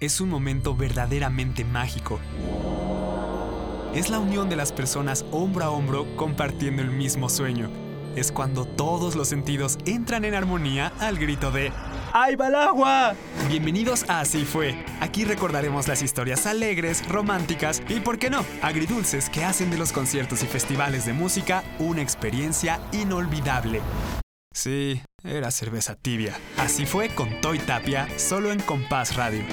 es un momento verdaderamente mágico. Es la unión de las personas hombro a hombro compartiendo el mismo sueño. Es cuando todos los sentidos entran en armonía al grito de ¡Ahí va agua! Bienvenidos a Así fue. Aquí recordaremos las historias alegres, románticas y, por qué no, agridulces que hacen de los conciertos y festivales de música una experiencia inolvidable. Sí, era cerveza tibia. Así fue con Toy Tapia, solo en Compás Radio.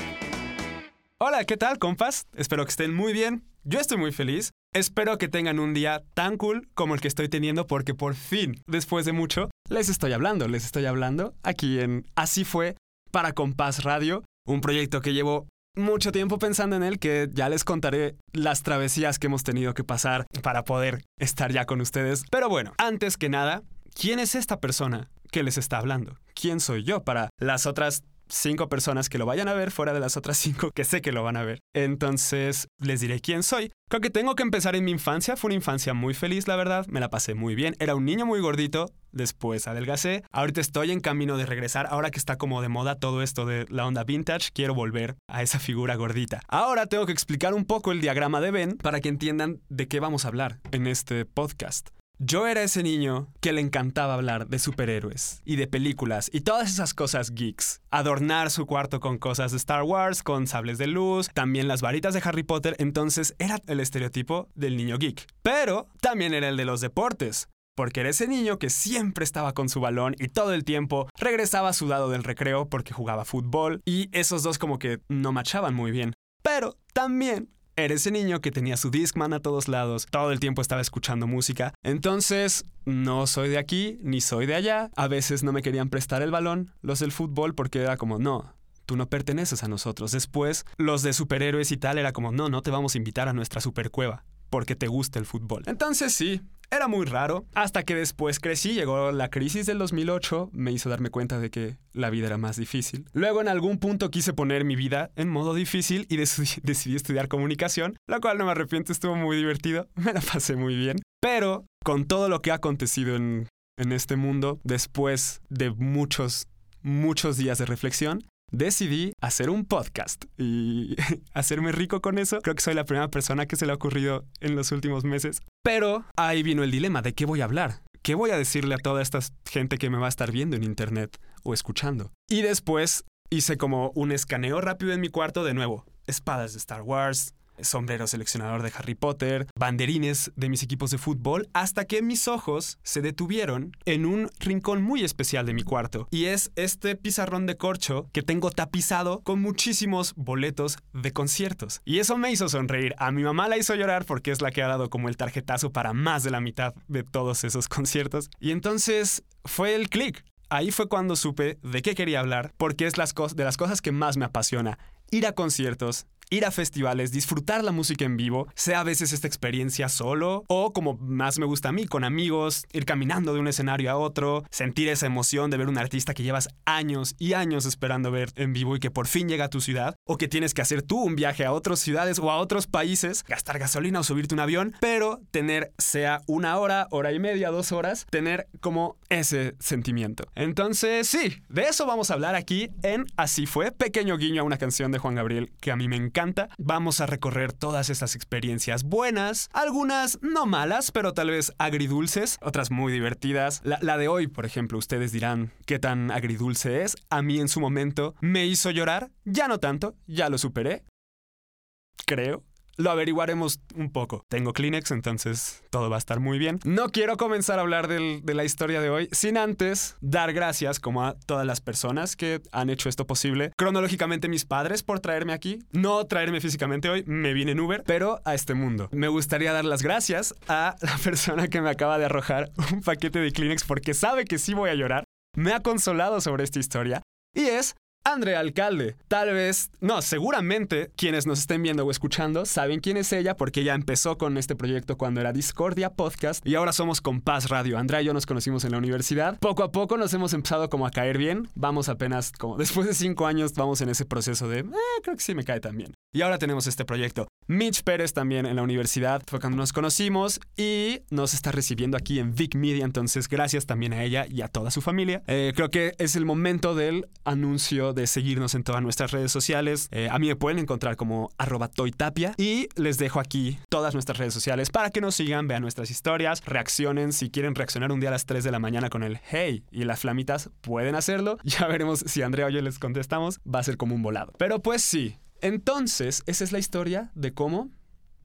Hola, ¿qué tal, compas? Espero que estén muy bien. Yo estoy muy feliz. Espero que tengan un día tan cool como el que estoy teniendo porque por fin, después de mucho, les estoy hablando, les estoy hablando aquí en Así fue para Compás Radio, un proyecto que llevo mucho tiempo pensando en él que ya les contaré las travesías que hemos tenido que pasar para poder estar ya con ustedes. Pero bueno, antes que nada, ¿quién es esta persona que les está hablando? ¿Quién soy yo para las otras cinco personas que lo vayan a ver fuera de las otras cinco que sé que lo van a ver. Entonces les diré quién soy. Creo que tengo que empezar en mi infancia. Fue una infancia muy feliz, la verdad. Me la pasé muy bien. Era un niño muy gordito. Después adelgacé. Ahorita estoy en camino de regresar. Ahora que está como de moda todo esto de la onda vintage, quiero volver a esa figura gordita. Ahora tengo que explicar un poco el diagrama de Ben para que entiendan de qué vamos a hablar en este podcast. Yo era ese niño que le encantaba hablar de superhéroes y de películas y todas esas cosas geeks. Adornar su cuarto con cosas de Star Wars, con sables de luz, también las varitas de Harry Potter, entonces era el estereotipo del niño geek. Pero también era el de los deportes. Porque era ese niño que siempre estaba con su balón y todo el tiempo regresaba sudado del recreo porque jugaba fútbol y esos dos como que no machaban muy bien. Pero también era ese niño que tenía su Discman a todos lados, todo el tiempo estaba escuchando música. Entonces, no soy de aquí ni soy de allá. A veces no me querían prestar el balón, los del fútbol, porque era como, no, tú no perteneces a nosotros. Después, los de superhéroes y tal era como, no, no te vamos a invitar a nuestra supercueva porque te gusta el fútbol. Entonces sí, era muy raro, hasta que después crecí, llegó la crisis del 2008, me hizo darme cuenta de que la vida era más difícil. Luego en algún punto quise poner mi vida en modo difícil y decidí, estudiar comunicación, lo cual no me arrepiento, estuvo muy divertido, me la pasé muy bien. Pero con todo lo que ha acontecido en, en este mundo, después de muchos, muchos días de reflexión, decidí hacer un podcast y hacerme rico con eso. Creo que soy la primera persona que se le ha ocurrido en los últimos meses. Pero ahí vino el dilema de qué voy a hablar. ¿Qué voy a decirle a toda esta gente que me va a estar viendo en internet o escuchando? Y después hice como un escaneo rápido en mi cuarto de nuevo. Espadas de Star Wars, sombrero seleccionador de Harry Potter, banderines de mis equipos de fútbol, hasta que mis ojos se detuvieron en un rincón muy especial de mi cuarto. Y es este pizarrón de corcho que tengo tapizado con muchísimos boletos de conciertos. Y eso me hizo sonreír. A mi mamá la hizo llorar porque es la que ha dado como el tarjetazo para más de la mitad de todos esos conciertos. Y entonces fue el clic. Ahí fue cuando supe de qué quería hablar, porque es las de las cosas que más me apasiona. Ir a conciertos, ir a festivales, disfrutar la música en vivo, sea a veces esta experiencia solo o como más me gusta a mí, con amigos, ir caminando de un escenario a otro, sentir esa emoción de ver un artista que llevas años y años esperando ver en vivo y que por fin llega a tu ciudad, o que tienes que hacer tú un viaje a otras ciudades o a otros países, gastar gasolina o subirte un avión, pero tener sea una hora, hora y media, dos horas, tener como ese sentimiento. Entonces, sí, de eso vamos a hablar aquí en Así fue, pequeño guiño a una canción de Juan Gabriel que a mí me encanta Vamos a recorrer todas estas experiencias buenas, algunas no malas, pero tal vez agridulces, otras muy divertidas. La, la de hoy, por ejemplo, ustedes dirán qué tan agridulce es. A mí en su momento me hizo llorar, ya no tanto, ya lo superé. Creo. Lo averiguaremos un poco. Tengo Kleenex, entonces todo va a estar muy bien. No quiero comenzar a hablar de la historia de hoy sin antes dar gracias como a todas las personas que han hecho esto posible. Cronológicamente mis padres por traerme aquí. No traerme físicamente hoy, me vine en Uber, pero a este mundo. Me gustaría dar las gracias a la persona que me acaba de arrojar un paquete de Kleenex porque sabe que sí voy a llorar. Me ha consolado sobre esta historia. Y es Andrea Alcalde. Tal vez, no, seguramente quienes nos estén viendo o escuchando saben quién es ella porque ella empezó con este proyecto cuando era Discordia Podcast y ahora somos Compás Radio. Andrea y yo nos conocimos en la universidad. Poco a poco nos hemos empezado como a caer bien. Vamos apenas como después de cinco años vamos en ese proceso de, eh, creo que sí me cae también. Y ahora tenemos este proyecto. Mitch Pérez también en la universidad, fue cuando nos conocimos y nos está recibiendo aquí en Vic Media, entonces gracias también a ella y a toda su familia. Eh, creo que es el momento del anuncio de seguirnos en todas nuestras redes sociales. Eh, a mí me pueden encontrar como arroba toytapia y les dejo aquí todas nuestras redes sociales para que nos sigan, vean nuestras historias, reaccionen. Si quieren reaccionar un día a las 3 de la mañana con el hey y las flamitas, pueden hacerlo. Ya veremos si Andrea o yo les contestamos. Va a ser como un volado. Pero pues sí. Entonces, esa es la historia de cómo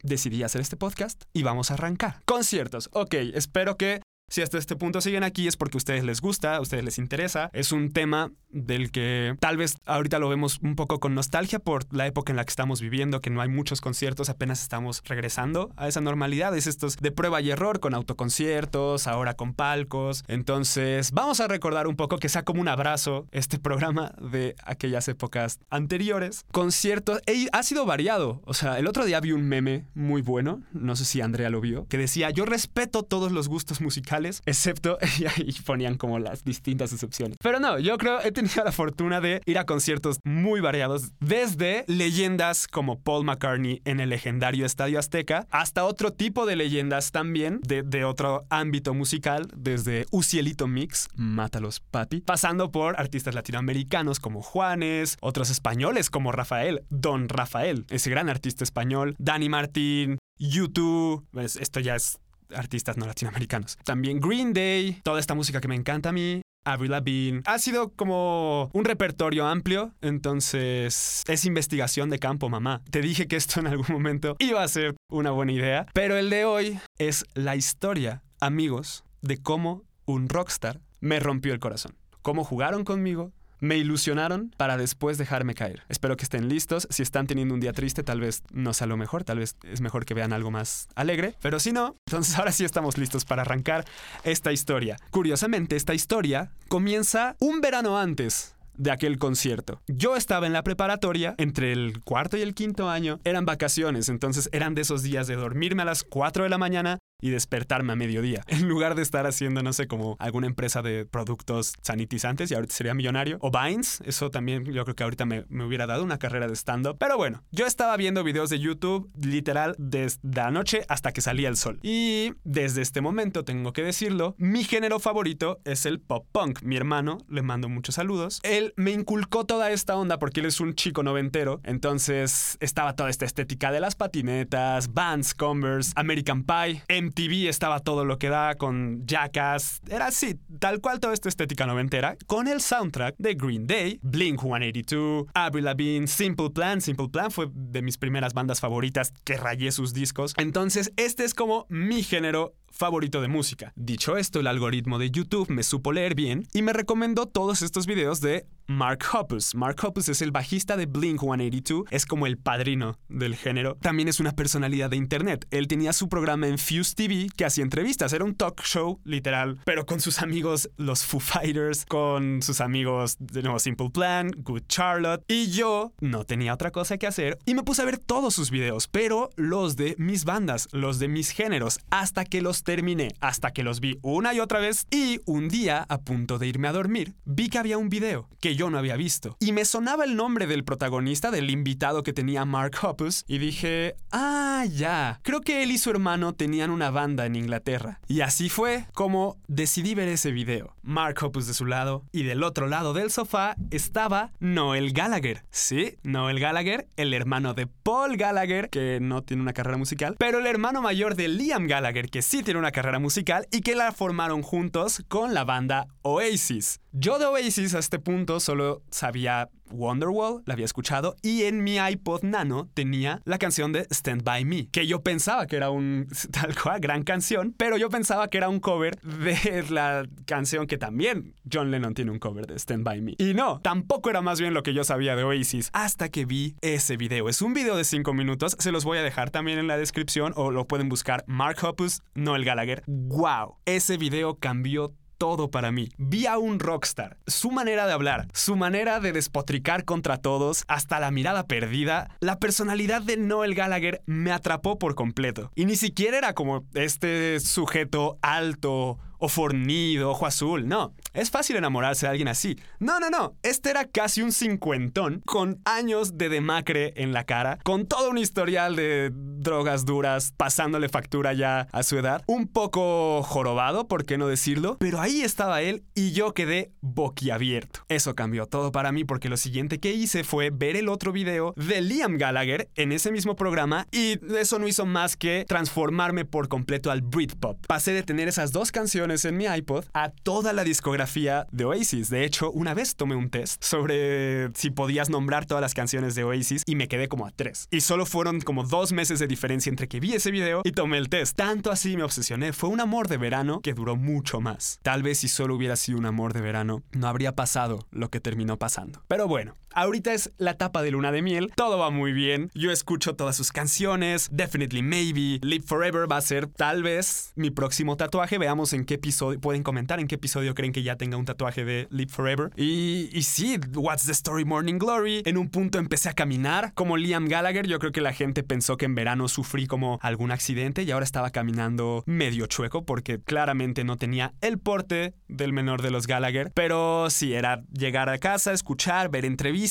decidí hacer este podcast y vamos a arrancar. Conciertos. Ok, espero que si hasta este punto siguen aquí es porque a ustedes les gusta, a ustedes les interesa. Es un tema del que tal vez ahorita lo vemos un poco con nostalgia por la época en la que estamos viviendo, que no hay muchos conciertos, apenas estamos regresando a esa normalidad. Es estos de prueba y error con autoconciertos, ahora con palcos. Entonces, vamos a recordar un poco que sea como un abrazo este programa de aquellas épocas anteriores. Conciertos, ha sido variado. O sea, el otro día vi un meme muy bueno, no sé si Andrea lo vio, que decía, yo respeto todos los gustos musicales excepto, y ponían como las distintas excepciones. Pero no, yo creo, tenido la fortuna de ir a conciertos muy variados, desde leyendas como Paul McCartney en el legendario Estadio Azteca, hasta otro tipo de leyendas también de, otro ámbito musical, desde Ucielito Mix, Mátalos Papi, pasando por artistas latinoamericanos como Juanes, otros españoles como Rafael, Don Rafael, ese gran artista español, Dani Martín, YouTube, pues esto ya es artistas no latinoamericanos. También Green Day, toda esta música que me encanta a mí. Avril Lavigne. Ha sido como un repertorio amplio, entonces es investigación de campo, mamá. Te dije que esto en algún momento iba a ser una buena idea, pero el de hoy es la historia, amigos, de cómo un rockstar me rompió el corazón. Cómo jugaron conmigo, me ilusionaron para después dejarme caer. Espero que estén listos. Si están teniendo un día triste, tal vez no sea lo mejor, tal vez es mejor que vean algo más alegre, pero si no, entonces ahora sí estamos listos para arrancar esta historia. Curiosamente, esta historia comienza un verano antes de aquel concierto. Yo estaba en la preparatoria, entre el cuarto y el quinto año, eran vacaciones, entonces eran de esos días de dormirme a las 4 de la mañana y despertarme a mediodía. En lugar de estar haciendo, no sé, como alguna empresa de productos sanitizantes y ahorita sería millonario. O Vines, eso también yo creo que ahorita me, me hubiera dado una carrera de stand-up. Pero bueno, yo estaba viendo videos de YouTube literal desde la noche hasta que salía el sol. Y desde este momento, tengo que decirlo, mi género favorito es el pop punk. Mi hermano, le mando muchos saludos, él me inculcó toda esta onda porque él es un chico noventero. Entonces estaba toda esta estética de las patinetas, Vans, Converse, American Pie, TV estaba todo lo que da con Jackass. Era así, tal cual toda esta estética noventera, con el soundtrack de Green Day, Blink 182, Avril Lavigne, Simple Plan. Simple Plan fue de mis primeras bandas favoritas que rayé sus discos. Entonces, este es como mi género favorito de música. Dicho esto, el algoritmo de YouTube me supo leer bien y me recomendó todos estos videos de Mark Hoppus. Mark Hoppus es el bajista de Blink 182, es como el padrino del género. También es una personalidad de internet. Él tenía su programa en Fuse TV que hacía entrevistas, era un talk show literal, pero con sus amigos los Foo Fighters, con sus amigos de nuevo Simple Plan, Good Charlotte y yo no tenía otra cosa que hacer y me puse a ver todos sus videos, pero los de mis bandas, los de mis géneros, hasta que los terminé, hasta que los vi una y otra vez y un día a punto de irme a dormir, vi que había un video que yo no había visto y me sonaba el nombre del protagonista, del invitado que tenía Mark Hoppus y dije, ah, ya, creo que él y su hermano tenían una banda en Inglaterra. Y así fue como decidí ver ese video. Mark Hoppus de su lado y del otro lado del sofá estaba Noel Gallagher. Sí, Noel Gallagher, el hermano de Paul Gallagher, que no tiene una carrera musical, pero el hermano mayor de Liam Gallagher, que sí tiene una carrera musical y que la formaron juntos con la banda Oasis. Yo de Oasis a este punto solo sabía Wonderwall, la había escuchado, y en mi iPod Nano tenía la canción de Stand By Me, que yo pensaba que era un tal cual gran canción, pero yo pensaba que era un cover de la canción que también John Lennon tiene un cover de Stand By Me. Y no, tampoco era más bien lo que yo sabía de Oasis, hasta que vi ese video. Es un video de 5 minutos, se los voy a dejar también en la descripción o lo pueden buscar Mark Hoppus, Noel Gallagher. ¡Wow! Ese video cambió todo para mí. Vi a un rockstar, su manera de hablar, su manera de despotricar contra todos, hasta la mirada perdida, la personalidad de Noel Gallagher me atrapó por completo. Y ni siquiera era como este sujeto alto o fornido, ojo azul. No, es fácil enamorarse de alguien así. No, no, no. Este era casi un cincuentón con años de demacre en la cara, con todo un historial de drogas duras, pasándole factura ya a su edad. Un poco jorobado, por qué no decirlo, pero ahí estaba él y yo quedé boquiabierto. Eso cambió todo para mí porque lo siguiente que hice fue ver el otro video de Liam Gallagher en ese mismo programa y eso no hizo más que transformarme por completo al Britpop. Pasé de tener esas dos canciones en mi iPod a toda la discografía de Oasis. De hecho, una vez tomé un test sobre si podías nombrar todas las canciones de Oasis y me quedé como a tres. Y solo fueron como dos meses de diferencia entre que vi ese video y tomé el test. Tanto así me obsesioné. Fue un amor de verano que duró mucho más. Tal vez si solo hubiera sido un amor de verano, no habría pasado lo que terminó pasando. Pero bueno, ahorita es la etapa de luna de miel. Todo va muy bien. Yo escucho todas sus canciones. Definitely Maybe. Live Forever va a ser tal vez mi próximo tatuaje. Veamos en qué episodio. Pueden comentar en qué episodio creen que ya tenga un tatuaje de Live Forever. Y, y sí, What's the Story Morning Glory. En un punto empecé a caminar como Liam Gallagher. Yo creo que la gente pensó que en verano sufrí como algún accidente y ahora estaba caminando medio chueco porque claramente no tenía el porte del menor de los Gallagher. Pero sí, era llegar a casa, escuchar, ver entrevistas.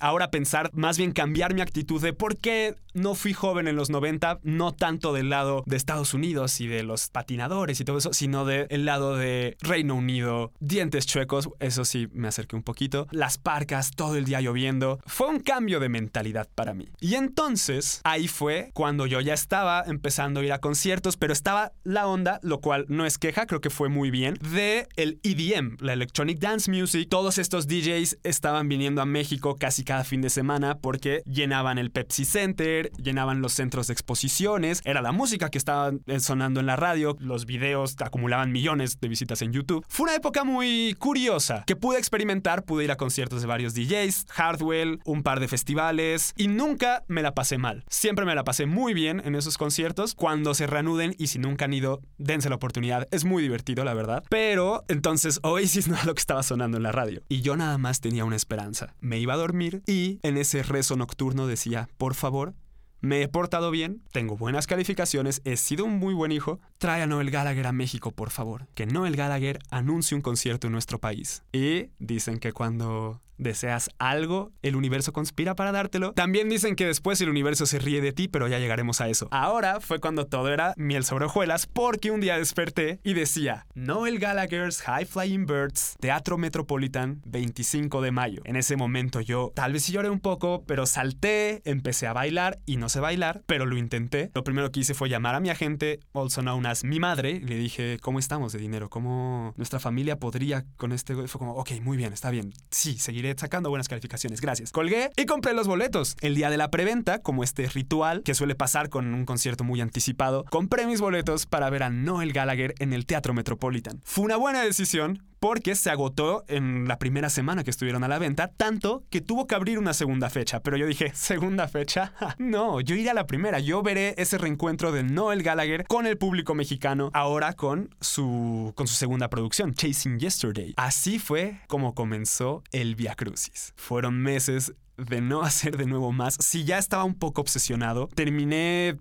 Ahora pensar, más bien cambiar mi actitud de por qué no fui joven en los 90, no tanto del lado de Estados Unidos y de los patinadores y todo eso, sino del lado de Reino Unido, dientes chuecos, eso sí me acerqué un poquito, las parcas, todo el día lloviendo. Fue un cambio de mentalidad para mí. Y entonces ahí fue cuando yo ya estaba empezando a ir a conciertos, pero estaba la onda, lo cual no es queja, creo que fue muy bien, de el EDM, la Electronic Dance Music. Todos estos DJs estaban viniendo a México casi cada fin de semana porque llenaban el Pepsi Center, llenaban los centros de exposiciones, era la música que estaba sonando en la radio, los videos acumulaban millones de visitas en YouTube. Fue una época muy curiosa que pude experimentar, pude ir a conciertos de varios DJs, Hardwell, un par de festivales y nunca me la pasé mal. Siempre me la pasé muy bien en esos conciertos. Cuando se reanuden y si nunca han ido, dense la oportunidad. Es muy divertido, la verdad. Pero entonces Oasis no era lo que estaba sonando en la radio. Y yo nada más tenía una esperanza. Me iba a dormir y en ese rezo nocturno decía, por favor, me he portado bien, tengo buenas calificaciones, he sido un muy buen hijo. Trae a Noel Gallagher a México, por favor. Que Noel Gallagher anuncie un concierto en nuestro país. Y dicen que cuando deseas algo, el universo conspira para dártelo. También dicen que después el universo se ríe de ti, pero ya llegaremos a eso. Ahora fue cuando todo era miel sobre hojuelas, porque un día desperté y decía Noel Gallagher's High Flying Birds, Teatro Metropolitan, 25 de mayo. En ese momento yo tal vez lloré un poco, pero salté, empecé a bailar y no sé bailar, pero lo intenté. Lo primero que hice fue llamar a mi agente, also known mi madre, le dije, ¿cómo estamos de dinero? ¿Cómo nuestra familia podría con este? Fue como, ok, muy bien, está bien. Sí, seguiré sacando buenas calificaciones, gracias. Colgué y compré los boletos. El día de la preventa, como este ritual que suele pasar con un concierto muy anticipado, compré mis boletos para ver a Noel Gallagher en el Teatro Metropolitan. Fue una buena decisión porque se agotó en la primera semana que estuvieron a la venta, tanto que tuvo que abrir una segunda fecha. Pero yo dije, ¿segunda fecha? no, yo iré a la primera. Yo veré ese reencuentro de Noel Gallagher con el público mexicano, ahora con su, con su segunda producción, Chasing Yesterday. Así fue como comenzó el Via Crucis. Fueron meses de no hacer de nuevo más, si ya estaba un poco obsesionado, terminé,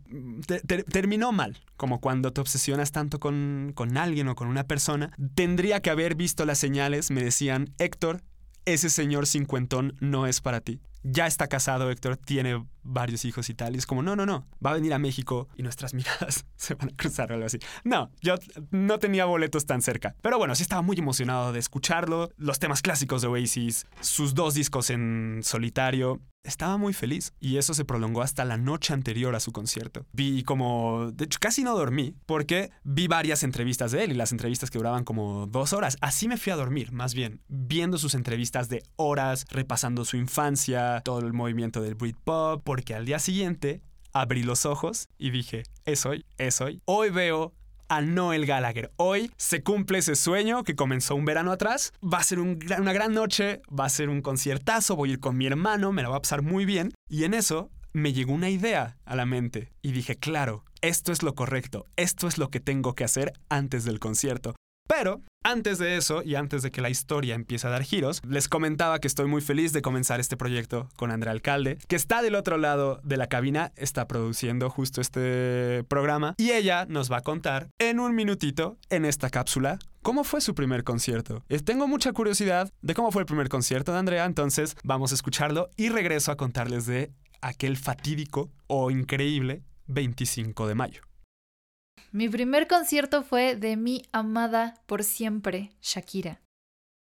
terminó mal, como cuando te obsesionas tanto con, con alguien o con una persona. Tendría que haber visto las señales, me decían, Héctor, ese señor cincuentón no es para ti. Ya está casado, Héctor, tiene varios hijos y tal. Y es como, no, no, no, va a venir a México y nuestras miradas se van a cruzar o algo así. No, yo no tenía boletos tan cerca. Pero bueno, sí estaba muy emocionado de escucharlo. Los temas clásicos de Oasis, sus dos discos en solitario estaba muy feliz y eso se prolongó hasta la noche anterior a su concierto. Vi como, de hecho casi no dormí porque vi varias entrevistas de él y las entrevistas que duraban como dos horas. Así me fui a dormir, más bien, viendo sus entrevistas de horas, repasando su infancia, todo el movimiento del Britpop, porque al día siguiente abrí los ojos y dije, es hoy, es hoy. Hoy veo a Noel Gallagher. Hoy se cumple ese sueño que comenzó un verano atrás. Va a ser una gran noche, va a ser un conciertazo, voy a ir con mi hermano, me la va a pasar muy bien. Y en eso me llegó una idea a la mente y dije, claro, esto es lo correcto, esto es lo que tengo que hacer antes del concierto. Pero Antes de eso y antes de que la historia empiece a dar giros, les comentaba que estoy muy feliz de comenzar este proyecto con Andrea Alcalde, que está del otro lado de la cabina, está produciendo justo este programa y ella nos va a contar en un minutito en esta cápsula ¿Cómo fue su primer concierto? Eh, tengo mucha curiosidad de cómo fue el primer concierto de Andrea, entonces vamos a escucharlo y regreso a contarles de aquel fatídico o increíble 25 de mayo. Mi primer concierto fue de mi amada por siempre, Shakira.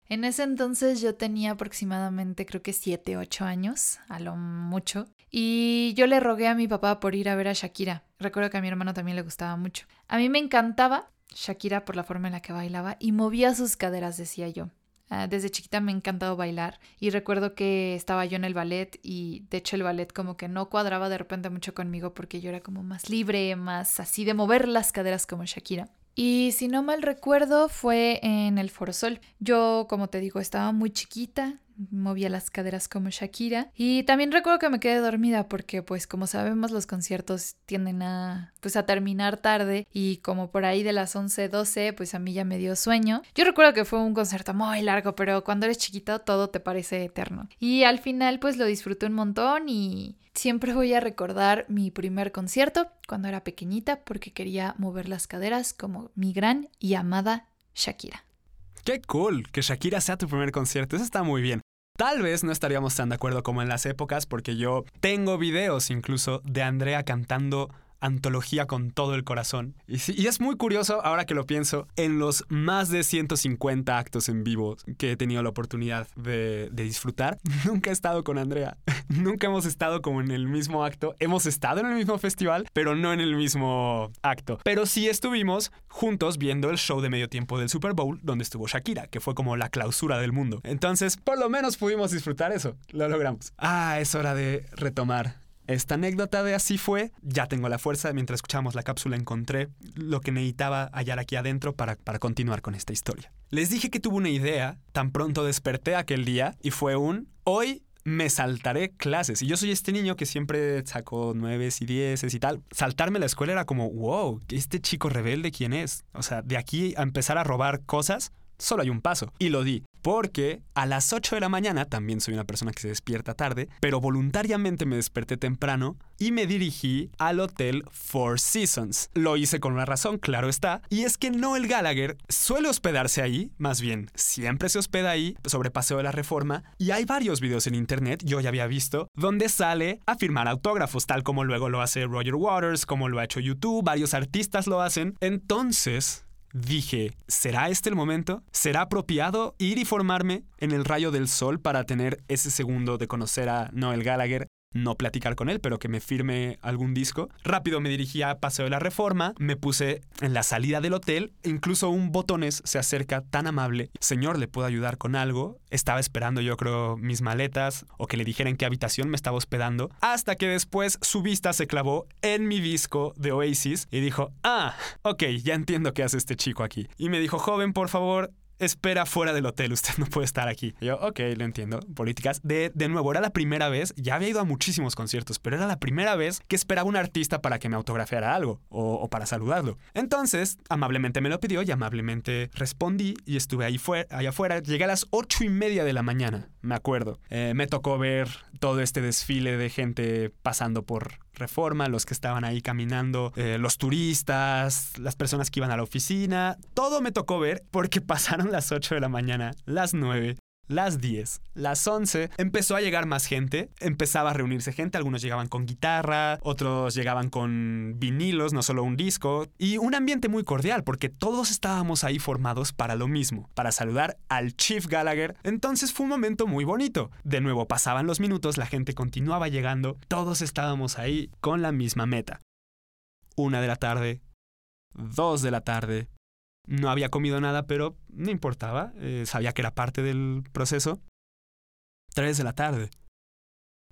En ese entonces yo tenía aproximadamente creo que 7, 8 años, a lo mucho, y yo le rogué a mi papá por ir a ver a Shakira. Recuerdo que a mi hermano también le gustaba mucho. A mí me encantaba Shakira por la forma en la que bailaba y movía sus caderas, decía yo. Ah, desde chiquita me ha encantado bailar y recuerdo que estaba yo en el ballet y de hecho el ballet como que no cuadraba de repente mucho conmigo porque yo era como más libre, más así de mover las caderas como Shakira. Y si no mal recuerdo fue en el Forosol. Yo, como te digo, estaba muy chiquita, movía las caderas como Shakira y también recuerdo que me quedé dormida porque pues como sabemos los conciertos tienden a pues a terminar tarde y como por ahí de las 11, 12 pues a mí ya me dio sueño. Yo recuerdo que fue un concierto muy largo pero cuando eres chiquito todo te parece eterno y al final pues lo disfruté un montón y siempre voy a recordar mi primer concierto cuando era pequeñita porque quería mover las caderas como mi gran y amada Shakira. Qué cool que Shakira sea tu primer concierto, eso está muy bien. Tal vez no estaríamos tan de acuerdo como en las épocas porque yo tengo videos incluso de Andrea cantando antología con todo el corazón. Y, es muy curioso, ahora que lo pienso, en los más de 150 actos en vivo que he tenido la oportunidad de, de disfrutar, nunca he estado con Andrea. nunca hemos estado como en el mismo acto. Hemos estado en el mismo festival, pero no en el mismo acto. Pero sí estuvimos juntos viendo el show de medio tiempo del Super Bowl donde estuvo Shakira, que fue como la clausura del mundo. Entonces, por lo menos pudimos disfrutar eso. Lo logramos. Ah, es hora de retomar esta anécdota de así fue, ya tengo la fuerza, mientras escuchamos la cápsula encontré lo que necesitaba hallar aquí adentro para, para continuar con esta historia. Les dije que tuve una idea, tan pronto desperté aquel día y fue un, hoy me saltaré clases. Y yo soy este niño que siempre sacó nueves y dieces y tal. Saltarme la escuela era como, wow, este chico rebelde, ¿quién es? O sea, de aquí a empezar a robar cosas, solo hay un paso. Y lo di. Porque a las 8 de la mañana, también soy una persona que se despierta tarde, pero voluntariamente me desperté temprano y me dirigí al hotel Four Seasons. Lo hice con una razón, claro está, y es que Noel Gallagher suele hospedarse ahí, más bien, siempre se hospeda ahí, sobre Paseo de la Reforma, y hay varios videos en internet, yo ya había visto, donde sale a firmar autógrafos, tal como luego lo hace Roger Waters, como lo ha hecho YouTube, varios artistas lo hacen. Entonces, dije, ¿será este el momento? ¿Será apropiado ir y formarme en el rayo del sol para tener ese segundo de conocer a Noel Gallagher no platicar con él, pero que me firme algún disco. Rápido me dirigí a Paseo de la Reforma, me puse en la salida del hotel, incluso un botones se acerca tan amable. Señor, ¿le puedo ayudar con algo? Estaba esperando yo creo mis maletas o que le dijera en qué habitación me estaba hospedando, hasta que después su vista se clavó en mi disco de Oasis y dijo, ah, ok, ya entiendo qué hace este chico aquí. Y me dijo, joven, por favor, espera fuera del hotel, usted no puede estar aquí. yo, ok, lo entiendo, políticas. De, de nuevo, era la primera vez, ya había ido a muchísimos conciertos, pero era la primera vez que esperaba un artista para que me autografiara algo o, para saludarlo. Entonces, amablemente me lo pidió y amablemente respondí y estuve ahí fuera, allá afuera. Llegué a las ocho y media de la mañana, me acuerdo. Eh, me tocó ver todo este desfile de gente pasando por reforma, los que estaban ahí caminando, eh, los turistas, las personas que iban a la oficina. Todo me tocó ver porque pasaron las 8 de la mañana, las 9, las 10, las 11, empezó a llegar más gente, empezaba a reunirse gente, algunos llegaban con guitarra, otros llegaban con vinilos, no solo un disco, y un ambiente muy cordial porque todos estábamos ahí formados para lo mismo, para saludar al Chief Gallagher, entonces fue un momento muy bonito. De nuevo pasaban los minutos, la gente continuaba llegando, todos estábamos ahí con la misma meta. Una de la tarde, dos de la tarde, no había comido nada, pero no importaba. Eh, sabía que era parte del proceso. Tres de la tarde.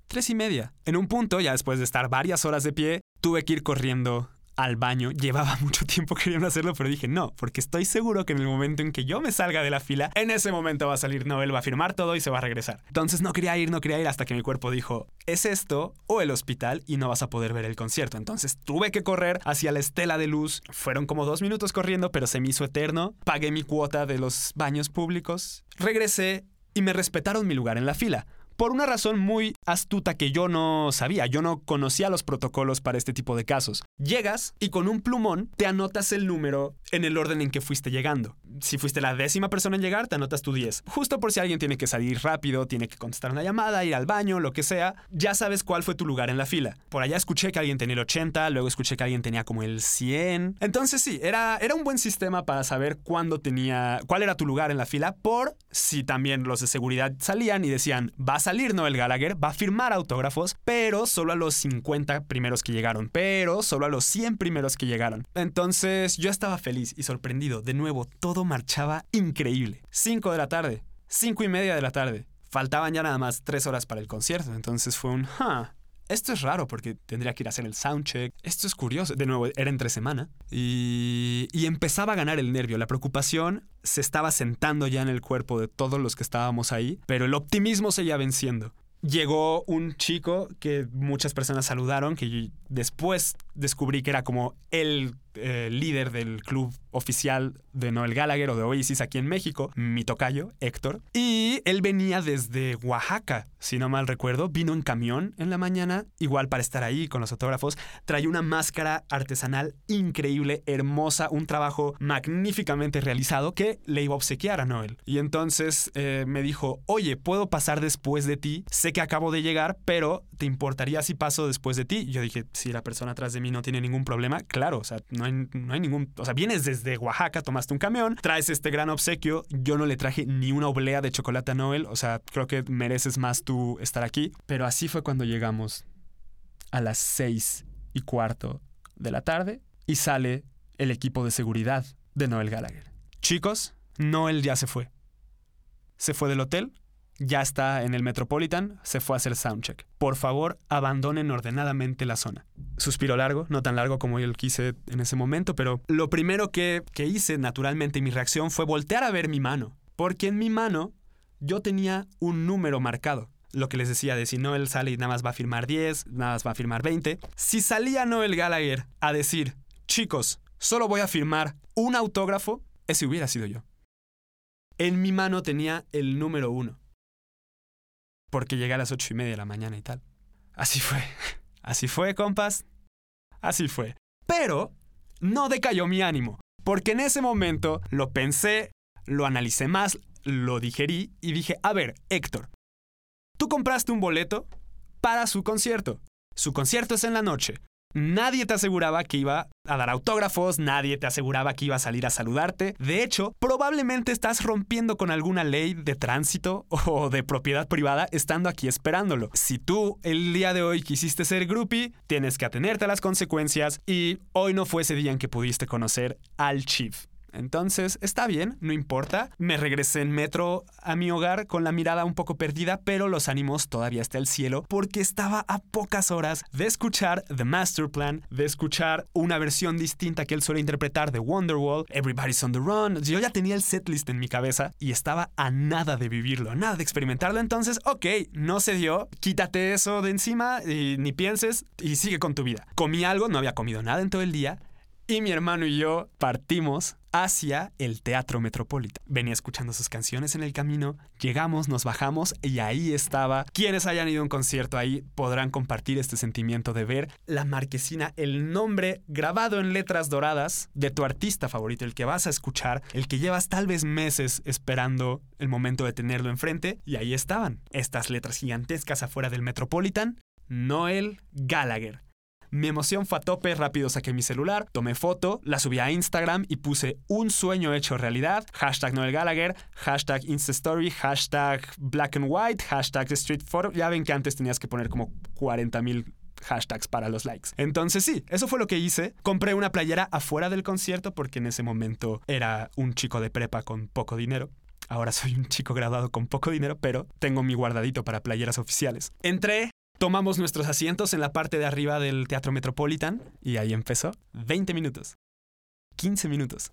Tres y media. En un punto, ya después de estar varias horas de pie, tuve que ir corriendo al baño. Llevaba mucho tiempo queriendo hacerlo, pero dije no, porque estoy seguro que en el momento en que yo me salga de la fila, en ese momento va a salir Noel, va a firmar todo y se va a regresar. Entonces no quería ir, no quería ir hasta que mi cuerpo dijo, es esto o el hospital y no vas a poder ver el concierto. Entonces tuve que correr hacia la estela de luz. Fueron como dos minutos corriendo, pero se me hizo eterno. Pagué mi cuota de los baños públicos. Regresé y me respetaron mi lugar en la fila por una razón muy astuta que yo no sabía. Yo no conocía los protocolos para este tipo de casos. Llegas y con un plumón te anotas el número en el orden en que fuiste llegando. Si fuiste la décima persona en llegar, te anotas tu 10. Justo por si alguien tiene que salir rápido, tiene que contestar una llamada, ir al baño, lo que sea, ya sabes cuál fue tu lugar en la fila. Por allá escuché que alguien tenía el 80, luego escuché que alguien tenía como el 100. Entonces sí, era, era un buen sistema para saber cuándo tenía, cuál era tu lugar en la fila, por si también los de seguridad salían y decían, vas salir Noel Gallagher, va a firmar autógrafos, pero solo a los 50 primeros que llegaron, pero solo a los 100 primeros que llegaron. Entonces yo estaba feliz y sorprendido. De nuevo, todo marchaba increíble. 5 de la tarde, 5 y media de la tarde. Faltaban ya nada más 3 horas para el concierto, entonces fue un... esto es raro porque tendría que ir a hacer el soundcheck. Esto es curioso. De nuevo, era entre semana. Y, y, empezaba a ganar el nervio. La preocupación se estaba sentando ya en el cuerpo de todos los que estábamos ahí, pero el optimismo seguía venciendo. Llegó un chico que muchas personas saludaron, que después descubrí que era como el eh, líder del club oficial de Noel Gallagher o de Oasis aquí en México, mi tocayo, Héctor. Y él venía desde Oaxaca, si no mal recuerdo. Vino en camión en la mañana, igual para estar ahí con los autógrafos. Traía una máscara artesanal increíble, hermosa, un trabajo magníficamente realizado que le iba a obsequiar a Noel. Y entonces eh, me dijo, oye, ¿puedo pasar después de ti? Sé que acabo de llegar, pero ¿te importaría si paso después de ti? yo dije, si la persona atrás de mí no tiene ningún problema, claro, o sea, no hay, no hay ningún... O sea, vienes desde Oaxaca, tomaste un camión, traes este gran obsequio, yo no le traje ni una oblea de chocolate a Noel, o sea, creo que mereces más tú estar aquí. Pero así fue cuando llegamos a las seis y cuarto de la tarde y sale el equipo de seguridad de Noel Gallagher. Chicos, Noel ya se fue. Se fue del hotel ya está en el Metropolitan, se fue a hacer soundcheck. Por favor, abandonen ordenadamente la zona. Suspiro largo, no tan largo como yo lo quise en ese momento, pero lo primero que, que hice naturalmente, mi reacción fue voltear a ver mi mano, porque en mi mano yo tenía un número marcado. Lo que les decía de si Noel sale y nada más va a firmar 10, nada más va a firmar 20. Si salía Noel Gallagher a decir, chicos, solo voy a firmar un autógrafo, ese hubiera sido yo. En mi mano tenía el número uno porque llegué a las ocho y media de la mañana y tal. Así fue. Así fue, compas. Así fue. Pero no decayó mi ánimo, porque en ese momento lo pensé, lo analicé más, lo digerí y dije, a ver, Héctor, tú compraste un boleto para su concierto. Su concierto es en la noche. Nadie te aseguraba que iba a dar autógrafos, nadie te aseguraba que iba a salir a saludarte. De hecho, probablemente estás rompiendo con alguna ley de tránsito o de propiedad privada estando aquí esperándolo. Si tú el día de hoy quisiste ser groupie, tienes que atenerte a las consecuencias y hoy no fue ese día en que pudiste conocer al chief. Entonces, está bien, no importa. Me regresé en metro a mi hogar con la mirada un poco perdida, pero los ánimos todavía hasta el cielo porque estaba a pocas horas de escuchar The Master Plan, de escuchar una versión distinta que él suele interpretar de Wonderwall, Everybody's on the Run. Yo ya tenía el setlist en mi cabeza y estaba a nada de vivirlo, a nada de experimentarlo. Entonces, ok, no se dio, quítate eso de encima y ni pienses y sigue con tu vida. Comí algo, no había comido nada en todo el día y mi hermano y yo partimos hacia el Teatro Metropolitan. Venía escuchando sus canciones en el camino, llegamos, nos bajamos y ahí estaba. Quienes hayan ido a un concierto ahí podrán compartir este sentimiento de ver la marquesina, el nombre grabado en letras doradas de tu artista favorito, el que vas a escuchar, el que llevas tal vez meses esperando el momento de tenerlo enfrente. Y ahí estaban, estas letras gigantescas afuera del Metropolitan. Noel Gallagher, mi emoción fue a tope, rápido saqué mi celular, tomé foto, la subí a Instagram y puse un sueño hecho realidad, hashtag Noel Gallagher, hashtag Instastory, hashtag Black and White, hashtag Street Photo. Ya ven que antes tenías que poner como 40 mil hashtags para los likes. Entonces sí, eso fue lo que hice. Compré una playera afuera del concierto porque en ese momento era un chico de prepa con poco dinero. Ahora soy un chico graduado con poco dinero, pero tengo mi guardadito para playeras oficiales. Entré, Tomamos nuestros asientos en la parte de arriba del Teatro Metropolitan y ahí empezó. 20 minutos. 15 minutos.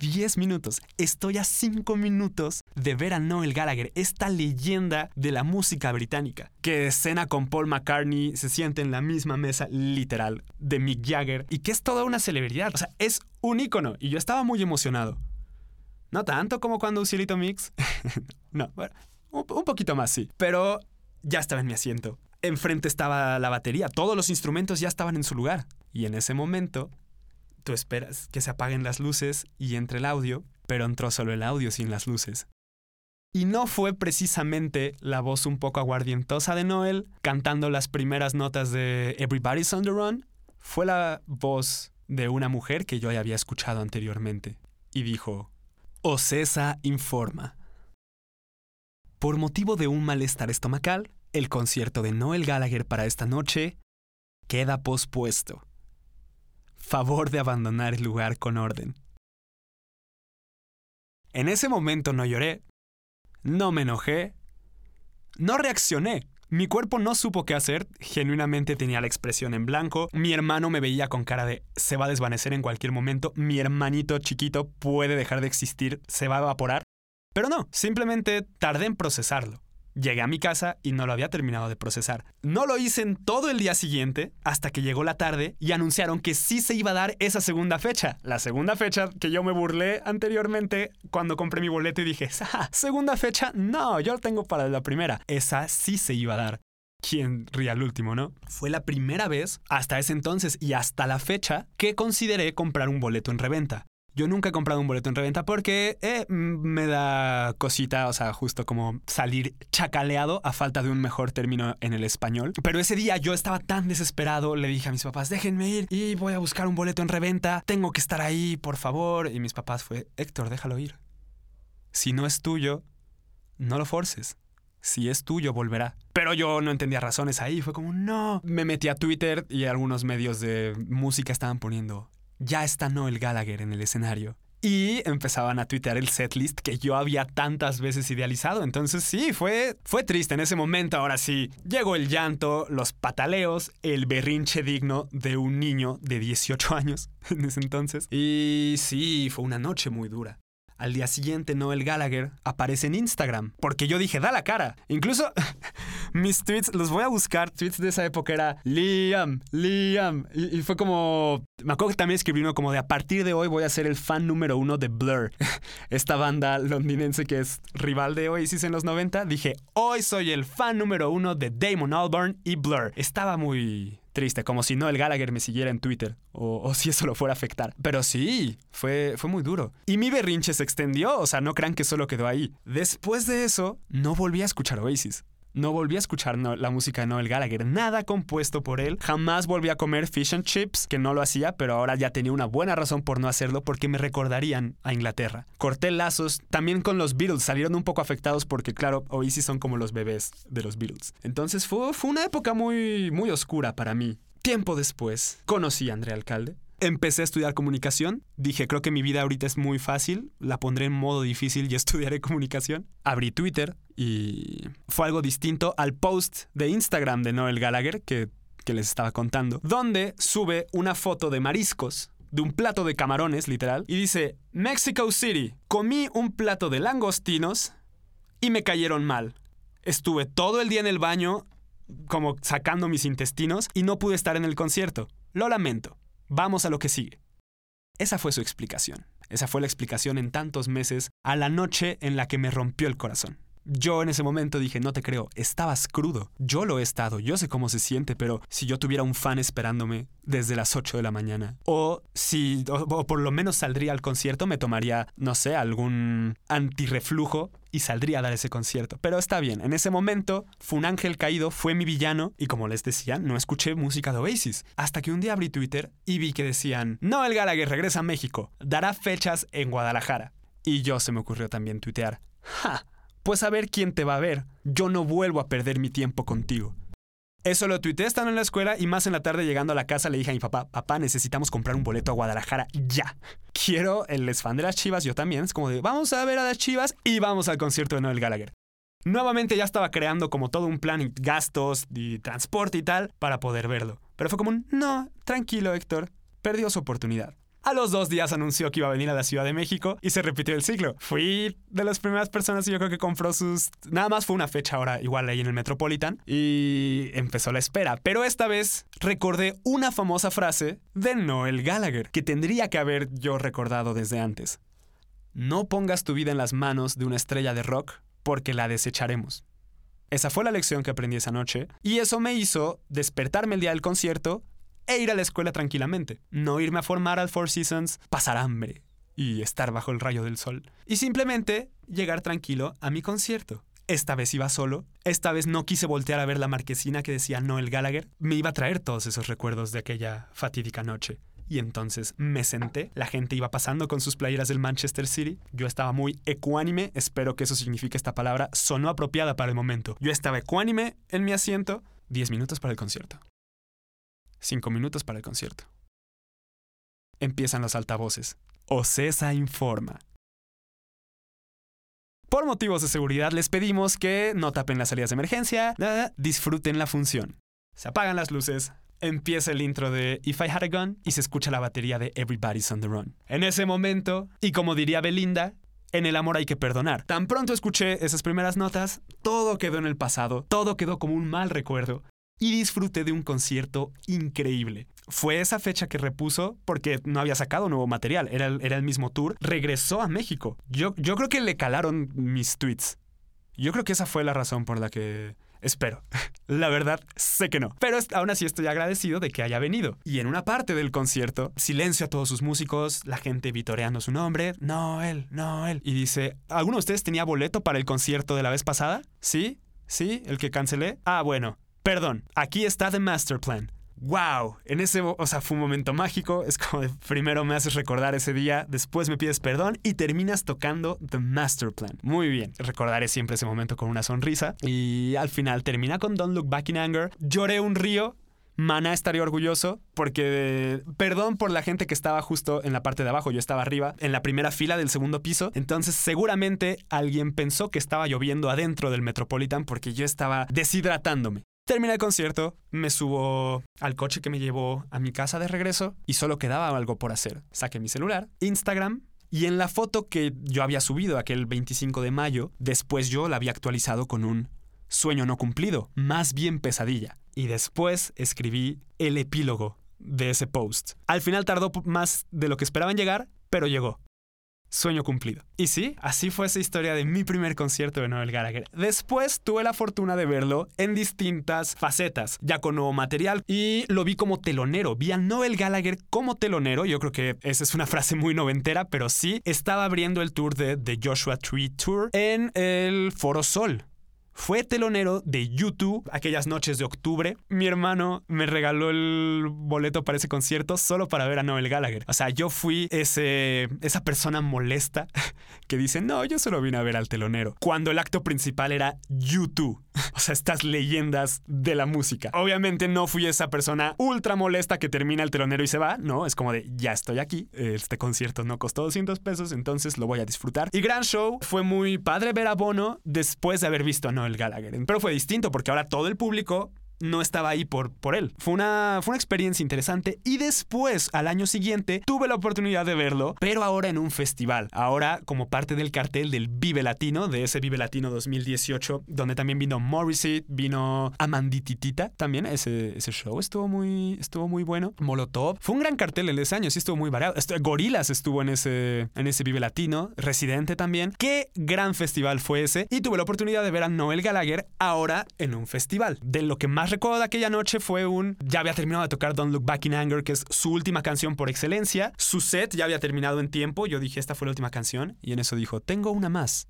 10 minutos. Estoy a 5 minutos de ver a Noel Gallagher, esta leyenda de la música británica, que escena con Paul McCartney, se siente en la misma mesa literal de Mick Jagger y que es toda una celebridad. O sea, es un ícono y yo estaba muy emocionado. No tanto como cuando Cielito Mix. no, bueno, un, un poquito más sí. Pero ya estaba en mi asiento. Enfrente estaba la batería, todos los instrumentos ya estaban en su lugar. Y en ese momento Tú esperas que se apaguen las luces y entre el audio, pero entró solo el audio sin las luces. Y no fue precisamente la voz un poco aguardientosa de Noel cantando las primeras notas de Everybody's on the Run, fue la voz de una mujer que yo ya había escuchado anteriormente, y dijo, Ocesa informa. Por motivo de un malestar estomacal, el concierto de Noel Gallagher para esta noche queda pospuesto favor de abandonar el lugar con orden. En ese momento no lloré, no me enojé, no reaccioné. Mi cuerpo no supo qué hacer, genuinamente tenía la expresión en blanco, mi hermano me veía con cara de se va a desvanecer en cualquier momento, mi hermanito chiquito puede dejar de existir, se va a evaporar. Pero no, simplemente tardé en procesarlo. Llegué a mi casa y no lo había terminado de procesar. No lo hice en todo el día siguiente hasta que llegó la tarde y anunciaron que sí se iba a dar esa segunda fecha. La segunda fecha que yo me burlé anteriormente cuando compré mi boleto y dije, segunda fecha, no, yo la tengo para la primera. Esa sí se iba a dar. ¿Quién ría al último, no? Fue la primera vez, hasta ese entonces y hasta la fecha, que consideré comprar un boleto en reventa. Yo nunca he comprado un boleto en reventa porque eh, me da cosita, o sea, justo como salir chacaleado a falta de un mejor término en el español. Pero ese día yo estaba tan desesperado, le dije a mis papás, déjenme ir y voy a buscar un boleto en reventa, tengo que estar ahí, por favor. Y mis papás fue, Héctor, déjalo ir. Si no es tuyo, no lo forces. Si es tuyo, volverá. Pero yo no entendía razones ahí. Fue como, no. Me metí a Twitter y algunos medios de música estaban poniendo ya está Noel Gallagher en el escenario. Y empezaban a tuitear el setlist que yo había tantas veces idealizado. Entonces sí, fue, fue triste en ese momento. Ahora sí, llegó el llanto, los pataleos, el berrinche digno de un niño de 18 años en ese entonces. Y sí, fue una noche muy dura. Al día siguiente, Noel Gallagher aparece en Instagram, porque yo dije, da la cara. Incluso mis tweets, los voy a buscar, tweets de esa época era Liam, Liam. Y, fue como, me acuerdo que también escribí uno como de, a partir de hoy voy a ser el fan número uno de Blur, esta banda londinense que es rival de Oasis en los 90. Dije, hoy soy el fan número uno de Damon Albarn y Blur. Estaba muy triste, como si no el Gallagher me siguiera en Twitter, o, si eso lo fuera a afectar. Pero sí, fue, fue muy duro. Y mi berrinche se extendió, o sea, no crean que solo quedó ahí. Después de eso, no volví a escuchar Oasis. No volví a escuchar la música de Noel Gallagher, nada compuesto por él. Jamás volví a comer fish and chips, que no lo hacía, pero ahora ya tenía una buena razón por no hacerlo porque me recordarían a Inglaterra. Corté lazos también con los Beatles, salieron un poco afectados porque, claro, Oasis son como los bebés de los Beatles. Entonces fue, fue una época muy, muy oscura para mí. Tiempo después, conocí a Andrea Alcalde. Empecé a estudiar comunicación. Dije, creo que mi vida ahorita es muy fácil, la pondré en modo difícil y estudiaré comunicación. Abrí Twitter y fue algo distinto al post de Instagram de Noel Gallagher que, que les estaba contando, donde sube una foto de mariscos de un plato de camarones, literal, y dice, Mexico City, comí un plato de langostinos y me cayeron mal. Estuve todo el día en el baño, como sacando mis intestinos, y no pude estar en el concierto. Lo lamento. Vamos a lo que sigue. Esa fue su explicación. Esa fue la explicación en tantos meses a la noche en la que me rompió el corazón. Yo en ese momento dije, no te creo, estabas crudo. Yo lo he estado, yo sé cómo se siente, pero si yo tuviera un fan esperándome desde las 8 de la mañana, o si, o, por lo menos saldría al concierto, me tomaría, no sé, algún antirreflujo y saldría a dar ese concierto. Pero está bien, en ese momento fue un ángel caído, fue mi villano y como les decía, no escuché música de Oasis. Hasta que un día abrí Twitter y vi que decían, Noel Gallagher regresa a México, dará fechas en Guadalajara. Y yo se me ocurrió también tuitear. Pues a ver quién te va a ver. Yo no vuelvo a perder mi tiempo contigo. Eso lo tuiteé estando en la escuela y más en la tarde llegando a la casa le dije a mi papá, papá, necesitamos comprar un boleto a Guadalajara ya. Quiero, el fan de las chivas, yo también, es como de, vamos a ver a las chivas y vamos al concierto de Noel Gallagher. Nuevamente ya estaba creando como todo un plan y gastos y transporte y tal para poder verlo. Pero fue como un, no, tranquilo Héctor, perdió su oportunidad. A los dos días anunció que iba a venir a la Ciudad de México y se repitió el ciclo. Fui de las primeras personas y yo creo que compró sus... Nada más fue una fecha ahora igual ahí en el Metropolitan y empezó la espera. Pero esta vez recordé una famosa frase de Noel Gallagher que tendría que haber yo recordado desde antes. No pongas tu vida en las manos de una estrella de rock porque la desecharemos. Esa fue la lección que aprendí esa noche y eso me hizo despertarme el día del concierto e ir a la escuela tranquilamente. No irme a formar al Four Seasons, pasar hambre y estar bajo el rayo del sol. Y simplemente llegar tranquilo a mi concierto. Esta vez iba solo, esta vez no quise voltear a ver la marquesina que decía Noel Gallagher, me iba a traer todos esos recuerdos de aquella fatídica noche. Y entonces me senté, la gente iba pasando con sus playeras del Manchester City, yo estaba muy ecuánime, espero que eso signifique esta palabra, sonó apropiada para el momento. Yo estaba ecuánime en mi asiento, 10 minutos para el concierto. Cinco minutos para el concierto. Empiezan los altavoces. Ocesa informa. Por motivos de seguridad les pedimos que no tapen las salidas de emergencia, disfruten la función. Se apagan las luces, empieza el intro de If I Had a Gun y se escucha la batería de Everybody's on the Run. En ese momento, y como diría Belinda, en el amor hay que perdonar. Tan pronto escuché esas primeras notas, todo quedó en el pasado, todo quedó como un mal recuerdo y disfruté de un concierto increíble. Fue esa fecha que repuso porque no había sacado nuevo material, era el, mismo tour, regresó a México. Yo, yo creo que le calaron mis tweets. Yo creo que esa fue la razón por la que... Espero. La verdad, sé que no. Pero aún así estoy agradecido de que haya venido. Y en una parte del concierto, silencio a todos sus músicos, la gente vitoreando su nombre. No, él, no, él. Y dice, ¿alguno de ustedes tenía boleto para el concierto de la vez pasada? ¿Sí? ¿Sí? ¿El que cancelé? Ah, bueno. Perdón, aquí está The Master Plan. ¡Wow! En ese, o sea, fue un momento mágico. Es como primero me haces recordar ese día, después me pides perdón y terminas tocando The Master Plan. Muy bien. Recordaré siempre ese momento con una sonrisa. Y al final termina con Don't Look Back in Anger. Lloré un río. Mana estaría orgulloso porque perdón por la gente que estaba justo en la parte de abajo, yo estaba arriba, en la primera fila del segundo piso, entonces seguramente alguien pensó que estaba lloviendo adentro del Metropolitan porque yo estaba deshidratándome. Terminé el concierto, me subo al coche que me llevó a mi casa de regreso y solo quedaba algo por hacer. Saqué mi celular, Instagram, y en la foto que yo había subido aquel 25 de mayo, después yo la había actualizado con un sueño no cumplido, más bien pesadilla. Y después escribí el epílogo de ese post. Al final tardó más de lo que esperaban llegar, pero llegó sueño cumplido. Y sí, así fue esa historia de mi primer concierto de Noel Gallagher. Después tuve la fortuna de verlo en distintas facetas, ya con nuevo material, y lo vi como telonero. Vi a Noel Gallagher como telonero. Yo creo que esa es una frase muy noventera, pero sí, estaba abriendo el tour de The Joshua Tree Tour en el Foro Sol fue telonero de YouTube aquellas noches de octubre. Mi hermano me regaló el boleto para ese concierto solo para ver a Noel Gallagher. O sea, yo fui ese, esa persona molesta que dice, no, yo solo vine a ver al telonero. Cuando el acto principal era YouTube. O sea, estas leyendas de la música. Obviamente no fui esa persona ultra molesta que termina el telonero y se va. No, es como de, ya estoy aquí. Este concierto no costó 200 pesos, entonces lo voy a disfrutar. Y gran show. Fue muy padre ver a Bono después de haber visto a Noel Gallagher. Pero fue distinto porque ahora todo el público no estaba ahí por, por él. Fue una, fue una experiencia interesante y después, al año siguiente, tuve la oportunidad de verlo, pero ahora en un festival. Ahora como parte del cartel del Vive Latino, de ese Vive Latino 2018, donde también vino Morrissey, vino Amandititita también. Ese, ese show estuvo muy, estuvo muy bueno. Molotov. Fue un gran cartel el de ese año, sí estuvo muy variado. Gorilas estuvo en ese, en ese Vive Latino, Residente también. Qué gran festival fue ese. Y tuve la oportunidad de ver a Noel Gallagher ahora en un festival. De lo que más recuerdo aquella noche fue un. Ya había terminado de tocar Don't Look Back in Anger, que es su última canción por excelencia. Su set ya había terminado en tiempo. Yo dije, esta fue la última canción. Y en eso dijo, tengo una más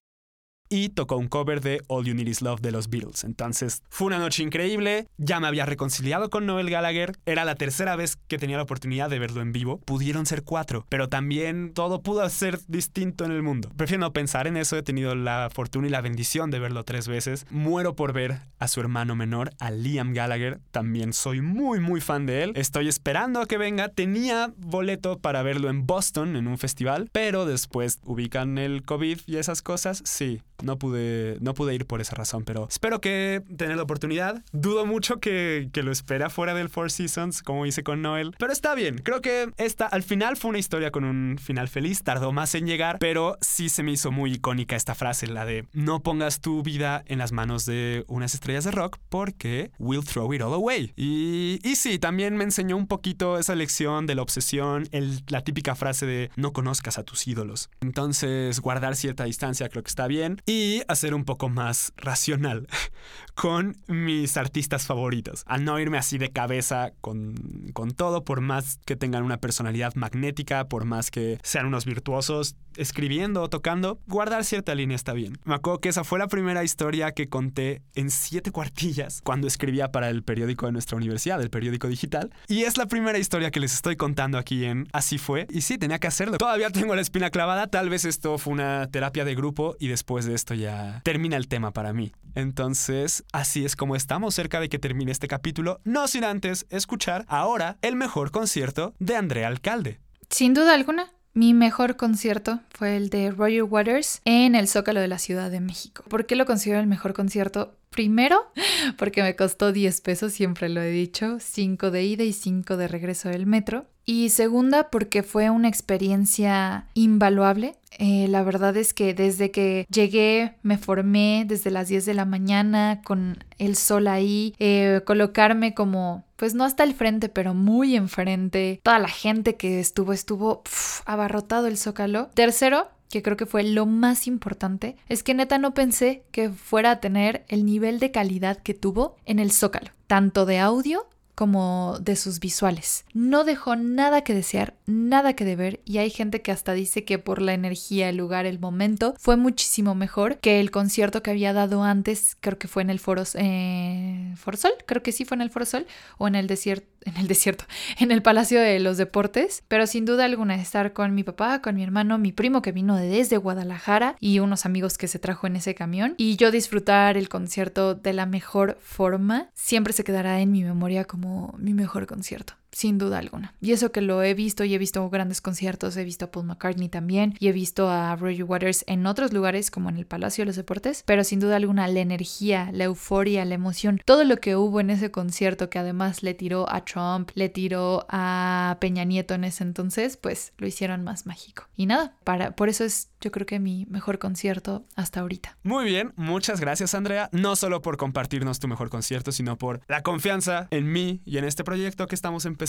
y tocó un cover de All You Need Is Love de los Beatles. Entonces fue una noche increíble, ya me había reconciliado con Noel Gallagher, era la tercera vez que tenía la oportunidad de verlo en vivo, pudieron ser cuatro, pero también todo pudo ser distinto en el mundo. Prefiero no pensar en eso, he tenido la fortuna y la bendición de verlo tres veces, muero por ver a su hermano menor, a Liam Gallagher, también soy muy muy fan de él, estoy esperando a que venga, tenía boleto para verlo en Boston en un festival, pero después ubican el COVID y esas cosas, sí, no pude, no pude ir por esa razón, pero espero que tener la oportunidad. Dudo mucho que, que lo espera fuera del Four Seasons, como hice con Noel, pero está bien. Creo que esta al final fue una historia con un final feliz, tardó más en llegar, pero sí se me hizo muy icónica esta frase, la de no pongas tu vida en las manos de unas estrellas de rock porque we'll throw it all away. Y, y sí, también me enseñó un poquito esa lección de la obsesión, el, la típica frase de no conozcas a tus ídolos. Entonces, guardar cierta distancia creo que está bien y hacer un poco más racional con mis artistas favoritos. Al no irme así de cabeza con, con todo, por más que tengan una personalidad magnética, por más que sean unos virtuosos escribiendo o tocando, guardar cierta línea está bien. Me acuerdo que esa fue la primera historia que conté en siete cuartillas cuando escribía para el periódico de nuestra universidad, el periódico digital. Y es la primera historia que les estoy contando aquí en Así fue. Y sí, tenía que hacerlo. Todavía tengo la espina clavada. Tal vez esto fue una terapia de grupo y después de esto ya termina el tema para mí. Entonces, así es como estamos cerca de que termine este capítulo, no sin antes escuchar ahora el mejor concierto de Andrea Alcalde. Sin duda alguna, mi mejor concierto fue el de Roger Waters en el Zócalo de la Ciudad de México. ¿Por qué lo considero el mejor concierto? Primero, porque me costó 10 pesos, siempre lo he dicho, 5 de ida y 5 de regreso del metro. Y segunda, porque fue una experiencia invaluable. Eh, la verdad es que desde que llegué me formé desde las 10 de la mañana con el sol ahí, eh, colocarme como, pues no hasta el frente, pero muy enfrente. Toda la gente que estuvo, estuvo abarrotado el zócalo. Tercero, que creo que fue lo más importante, es que neta no pensé que fuera a tener el nivel de calidad que tuvo en el Zócalo, tanto de audio como de sus visuales. No dejó nada que desear, nada que deber y hay gente que hasta dice que por la energía, el lugar, el momento fue muchísimo mejor que el concierto que había dado antes, creo que fue en el Foro, eh, Sol, creo que sí fue en el Foro Sol o en el desierto, en el desierto, en el Palacio de los Deportes, pero sin duda alguna estar con mi papá, con mi hermano, mi primo que vino desde Guadalajara y unos amigos que se trajo en ese camión y yo disfrutar el concierto de la mejor forma, siempre se quedará en mi memoria como mi mejor concierto sin duda alguna. Y eso que lo he visto y he visto grandes conciertos, he visto a Paul McCartney también y he visto a Roger Waters en otros lugares como en el Palacio de los Deportes, pero sin duda alguna la energía, la euforia, la emoción, todo lo que hubo en ese concierto que además le tiró a Trump, le tiró a Peña Nieto en ese entonces, pues lo hicieron más mágico. Y nada, para, por eso es yo creo que mi mejor concierto hasta ahorita. Muy bien, muchas gracias Andrea, no solo por compartirnos tu mejor concierto, sino por la confianza en mí y en este proyecto que estamos empezando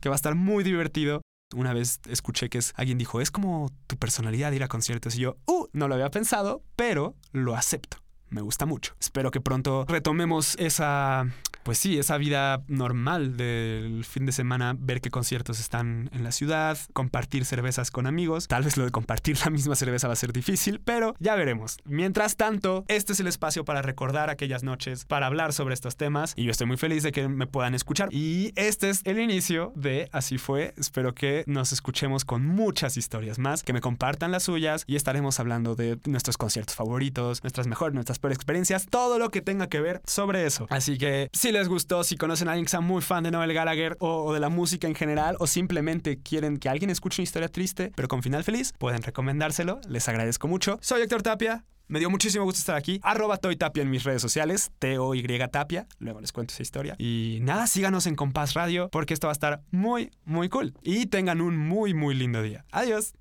que va a estar muy divertido. Una vez escuché que es, alguien dijo, es como tu personalidad ir a conciertos. Y yo, uh, no lo había pensado, pero lo acepto. Me gusta mucho. Espero que pronto retomemos esa pues sí, esa vida normal del fin de semana, ver qué conciertos están en la ciudad, compartir cervezas con amigos. Tal vez lo de compartir la misma cerveza va a ser difícil, pero ya veremos. Mientras tanto, este es el espacio para recordar aquellas noches, para hablar sobre estos temas y yo estoy muy feliz de que me puedan escuchar. Y este es el inicio de Así fue. Espero que nos escuchemos con muchas historias más, que me compartan las suyas y estaremos hablando de nuestros conciertos favoritos, nuestras mejores, nuestras peores experiencias, todo lo que tenga que ver sobre eso. Así que si les gustó, si conocen a alguien que sea muy fan de Noel Gallagher o, de la música en general, o simplemente quieren que alguien escuche una historia triste, pero con final feliz, pueden recomendárselo. Les agradezco mucho. Soy Héctor Tapia. Me dio muchísimo gusto estar aquí. Arroba Toy Tapia en mis redes sociales. T-O-Y Tapia. Luego les cuento esa historia. Y nada, síganos en Compás Radio porque esto va a estar muy, muy cool. Y tengan un muy, muy lindo día. Adiós.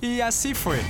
Y así fue.